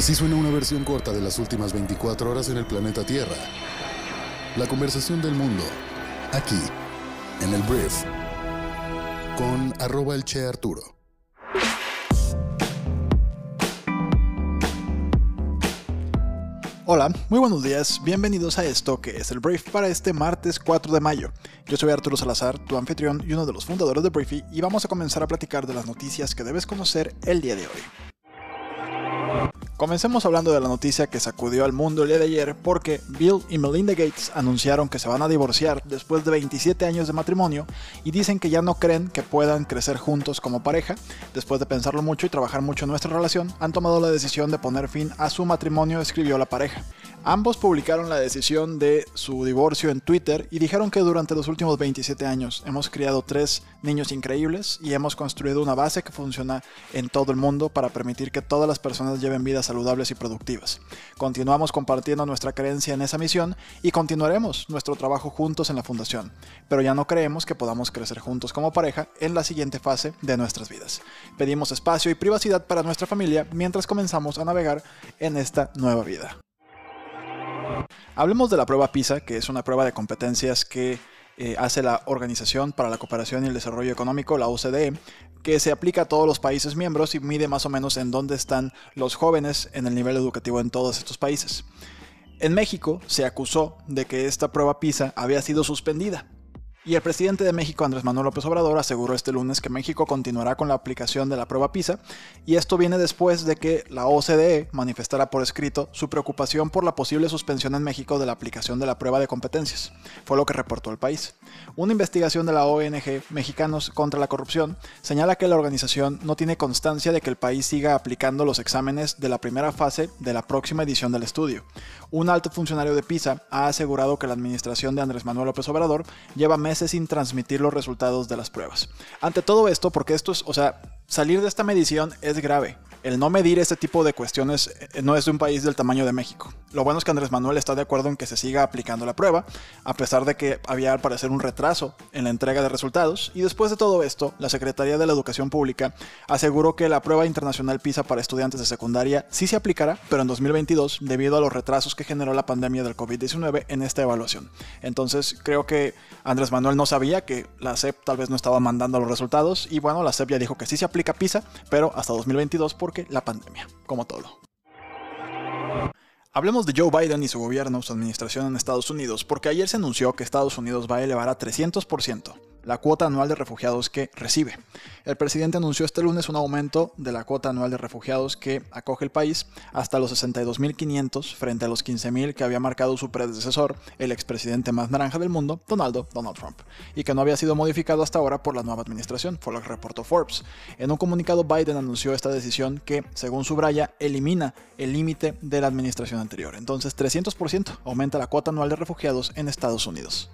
Así suena una versión corta de las últimas 24 horas en el planeta Tierra. La conversación del mundo, aquí, en el Brief, con arroba el Che Arturo. Hola, muy buenos días, bienvenidos a esto que es el Brief para este martes 4 de mayo. Yo soy Arturo Salazar, tu anfitrión y uno de los fundadores de Briefy, y vamos a comenzar a platicar de las noticias que debes conocer el día de hoy. Comencemos hablando de la noticia que sacudió al mundo el día de ayer porque Bill y Melinda Gates anunciaron que se van a divorciar después de 27 años de matrimonio y dicen que ya no creen que puedan crecer juntos como pareja. Después de pensarlo mucho y trabajar mucho en nuestra relación, han tomado la decisión de poner fin a su matrimonio, escribió la pareja. Ambos publicaron la decisión de su divorcio en Twitter y dijeron que durante los últimos 27 años hemos criado tres niños increíbles y hemos construido una base que funciona en todo el mundo para permitir que todas las personas lleven vidas saludables y productivas. Continuamos compartiendo nuestra creencia en esa misión y continuaremos nuestro trabajo juntos en la fundación, pero ya no creemos que podamos crecer juntos como pareja en la siguiente fase de nuestras vidas. Pedimos espacio y privacidad para nuestra familia mientras comenzamos a navegar en esta nueva vida. Hablemos de la prueba PISA, que es una prueba de competencias que eh, hace la Organización para la Cooperación y el Desarrollo Económico, la OCDE, que se aplica a todos los países miembros y mide más o menos en dónde están los jóvenes en el nivel educativo en todos estos países. En México se acusó de que esta prueba PISA había sido suspendida y el presidente de México, Andrés Manuel López Obrador, aseguró este lunes que México continuará con la aplicación de la prueba PISA, y esto viene después de que la OCDE manifestara por escrito su preocupación por la posible suspensión en México de la aplicación de la prueba de competencias. Fue lo que reportó el país. Una investigación de la ONG Mexicanos contra la Corrupción señala que la organización no tiene constancia de que el país siga aplicando los exámenes de la primera fase de la próxima edición del estudio. Un alto funcionario de PISA ha asegurado que la administración de Andrés Manuel López Obrador lleva sin transmitir los resultados de las pruebas. Ante todo esto, porque esto es, o sea, salir de esta medición es grave el no medir este tipo de cuestiones eh, no es de un país del tamaño de México. Lo bueno es que Andrés Manuel está de acuerdo en que se siga aplicando la prueba, a pesar de que había al parecer un retraso en la entrega de resultados, y después de todo esto, la Secretaría de la Educación Pública aseguró que la prueba internacional PISA para estudiantes de secundaria sí se aplicará, pero en 2022, debido a los retrasos que generó la pandemia del COVID-19 en esta evaluación. Entonces, creo que Andrés Manuel no sabía que la SEP tal vez no estaba mandando los resultados, y bueno, la SEP ya dijo que sí se aplica PISA, pero hasta 2022 por la pandemia, como todo. Hablemos de Joe Biden y su gobierno, su administración en Estados Unidos, porque ayer se anunció que Estados Unidos va a elevar a 300% la cuota anual de refugiados que recibe. El presidente anunció este lunes un aumento de la cuota anual de refugiados que acoge el país hasta los 62.500 frente a los 15.000 que había marcado su predecesor, el expresidente más naranja del mundo, Donaldo Donald Trump, y que no había sido modificado hasta ahora por la nueva administración, fue lo que reportó Forbes. En un comunicado, Biden anunció esta decisión que, según subraya, elimina el límite de la administración anterior. Entonces, 300% aumenta la cuota anual de refugiados en Estados Unidos.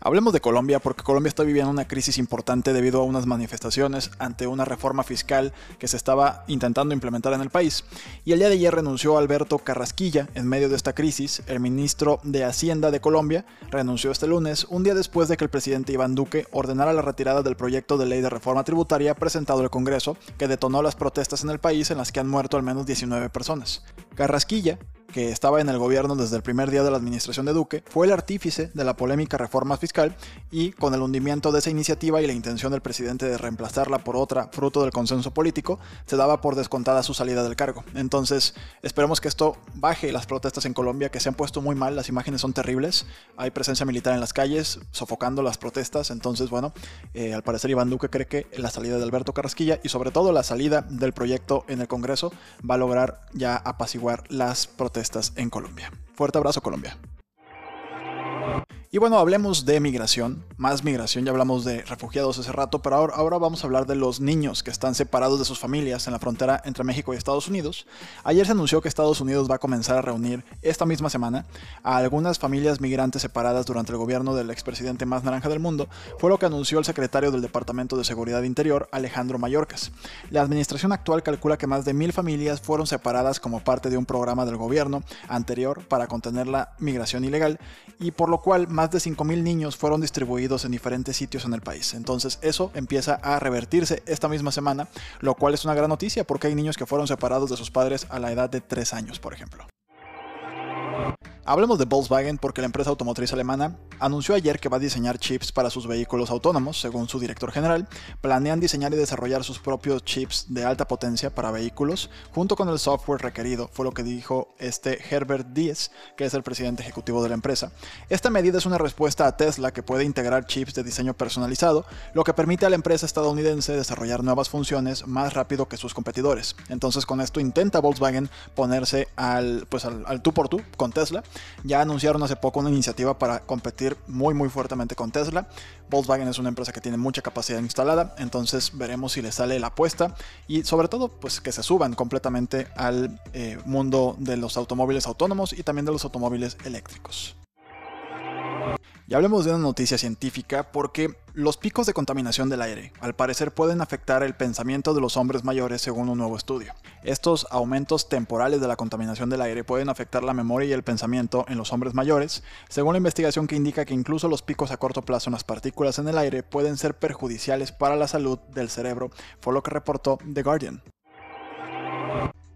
Hablemos de Colombia porque Colombia está viviendo una crisis importante debido a unas manifestaciones ante una reforma fiscal que se estaba intentando implementar en el país. Y el día de ayer renunció Alberto Carrasquilla en medio de esta crisis. El ministro de Hacienda de Colombia renunció este lunes, un día después de que el presidente Iván Duque ordenara la retirada del proyecto de ley de reforma tributaria presentado al Congreso, que detonó las protestas en el país en las que han muerto al menos 19 personas. Carrasquilla que estaba en el gobierno desde el primer día de la administración de Duque, fue el artífice de la polémica reforma fiscal y con el hundimiento de esa iniciativa y la intención del presidente de reemplazarla por otra fruto del consenso político, se daba por descontada su salida del cargo. Entonces, esperemos que esto baje las protestas en Colombia, que se han puesto muy mal, las imágenes son terribles, hay presencia militar en las calles, sofocando las protestas, entonces, bueno, eh, al parecer Iván Duque cree que la salida de Alberto Carrasquilla y sobre todo la salida del proyecto en el Congreso va a lograr ya apaciguar las protestas protestas en Colombia. Fuerte abrazo Colombia. Y bueno, hablemos de migración, más migración, ya hablamos de refugiados hace rato, pero ahora, ahora, vamos a hablar de los niños que están separados de sus familias en la frontera entre México y Estados Unidos. Ayer se anunció que Estados Unidos va a comenzar a reunir esta misma semana a algunas familias migrantes separadas durante el gobierno del expresidente más naranja del mundo, fue lo que anunció el secretario del Departamento de Seguridad Interior, Alejandro Mayorkas. La administración actual calcula que más de mil familias fueron separadas como parte de un programa del gobierno anterior para contener la migración ilegal y por lo cual más de 5.000 niños fueron distribuidos en diferentes sitios en el país. Entonces eso empieza a revertirse esta misma semana, lo cual es una gran noticia porque hay niños que fueron separados de sus padres a la edad de 3 años, por ejemplo. Hablemos de Volkswagen porque la empresa automotriz alemana anunció ayer que va a diseñar chips para sus vehículos autónomos, según su director general. Planean diseñar y desarrollar sus propios chips de alta potencia para vehículos, junto con el software requerido, fue lo que dijo este Herbert Diess, que es el presidente ejecutivo de la empresa. Esta medida es una respuesta a Tesla que puede integrar chips de diseño personalizado, lo que permite a la empresa estadounidense desarrollar nuevas funciones más rápido que sus competidores. Entonces con esto intenta Volkswagen ponerse al, pues al, al tú por tú con Tesla ya anunciaron hace poco una iniciativa para competir muy muy fuertemente con Tesla. Volkswagen es una empresa que tiene mucha capacidad instalada, entonces veremos si le sale la apuesta y sobre todo pues que se suban completamente al eh, mundo de los automóviles autónomos y también de los automóviles eléctricos. Y hablemos de una noticia científica porque los picos de contaminación del aire al parecer pueden afectar el pensamiento de los hombres mayores según un nuevo estudio. Estos aumentos temporales de la contaminación del aire pueden afectar la memoria y el pensamiento en los hombres mayores, según la investigación que indica que incluso los picos a corto plazo en las partículas en el aire pueden ser perjudiciales para la salud del cerebro, fue lo que reportó The Guardian.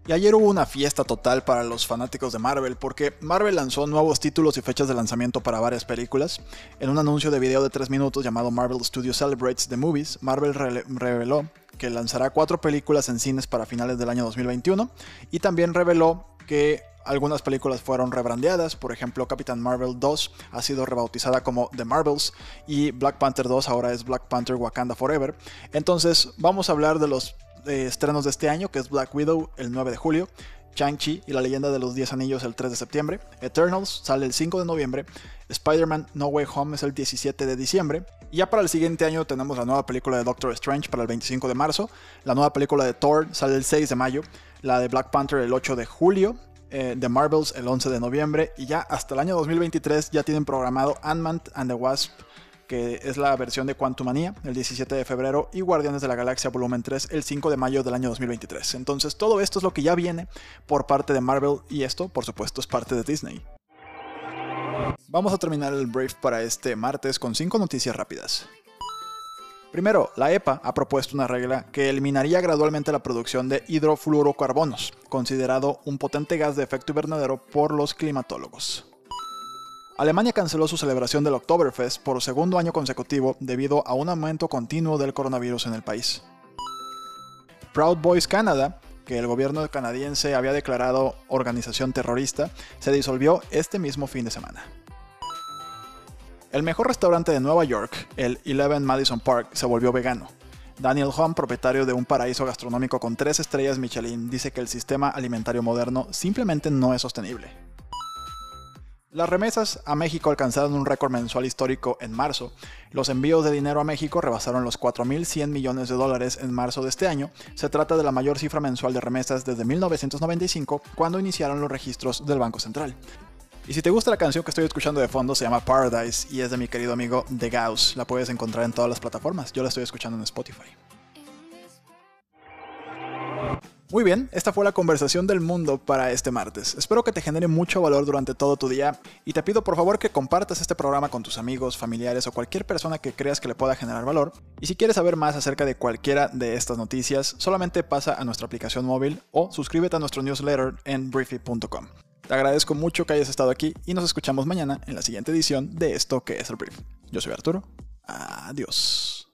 Y ayer hubo una fiesta total para los fanáticos de Marvel porque Marvel lanzó nuevos títulos y fechas de lanzamiento para varias películas. En un anuncio de video de 3 minutos llamado Marvel Studios Celebrates the Movies, Marvel reveló que lanzará cuatro películas en cines para finales del año 2021 y también reveló que algunas películas fueron rebrandeadas, por ejemplo Captain Marvel 2 ha sido rebautizada como The Marvels y Black Panther 2 ahora es Black Panther Wakanda Forever. Entonces vamos a hablar de los estrenos de este año, que es Black Widow el 9 de julio, Shang-Chi y la leyenda de los 10 anillos el 3 de septiembre, Eternals sale el 5 de noviembre, Spider-Man No Way Home es el 17 de diciembre, y ya para el siguiente año tenemos la nueva película de Doctor Strange para el 25 de marzo, la nueva película de Thor sale el 6 de mayo, la de Black Panther el 8 de julio, eh, The Marvels el 11 de noviembre, y ya hasta el año 2023 ya tienen programado Ant-Man and the Wasp que es la versión de Quantumania, el 17 de febrero, y Guardianes de la Galaxia Volumen 3, el 5 de mayo del año 2023. Entonces todo esto es lo que ya viene por parte de Marvel y esto, por supuesto, es parte de Disney. Vamos a terminar el brief para este martes con 5 noticias rápidas. Primero, la EPA ha propuesto una regla que eliminaría gradualmente la producción de hidrofluorocarbonos, considerado un potente gas de efecto invernadero por los climatólogos. Alemania canceló su celebración del Oktoberfest por segundo año consecutivo debido a un aumento continuo del coronavirus en el país. Proud Boys Canada, que el gobierno canadiense había declarado organización terrorista, se disolvió este mismo fin de semana. El mejor restaurante de Nueva York, el Eleven Madison Park, se volvió vegano. Daniel Hom, propietario de un paraíso gastronómico con tres estrellas Michelin, dice que el sistema alimentario moderno simplemente no es sostenible. Las remesas a México alcanzaron un récord mensual histórico en marzo. Los envíos de dinero a México rebasaron los 4.100 millones de dólares en marzo de este año. Se trata de la mayor cifra mensual de remesas desde 1995, cuando iniciaron los registros del Banco Central. Y si te gusta la canción que estoy escuchando de fondo, se llama Paradise y es de mi querido amigo The Gauss. La puedes encontrar en todas las plataformas. Yo la estoy escuchando en Spotify. Muy bien, esta fue la conversación del mundo para este martes. Espero que te genere mucho valor durante todo tu día y te pido por favor que compartas este programa con tus amigos, familiares o cualquier persona que creas que le pueda generar valor. Y si quieres saber más acerca de cualquiera de estas noticias, solamente pasa a nuestra aplicación móvil o suscríbete a nuestro newsletter en briefy.com. Te agradezco mucho que hayas estado aquí y nos escuchamos mañana en la siguiente edición de esto que es el Brief. Yo soy Arturo. Adiós.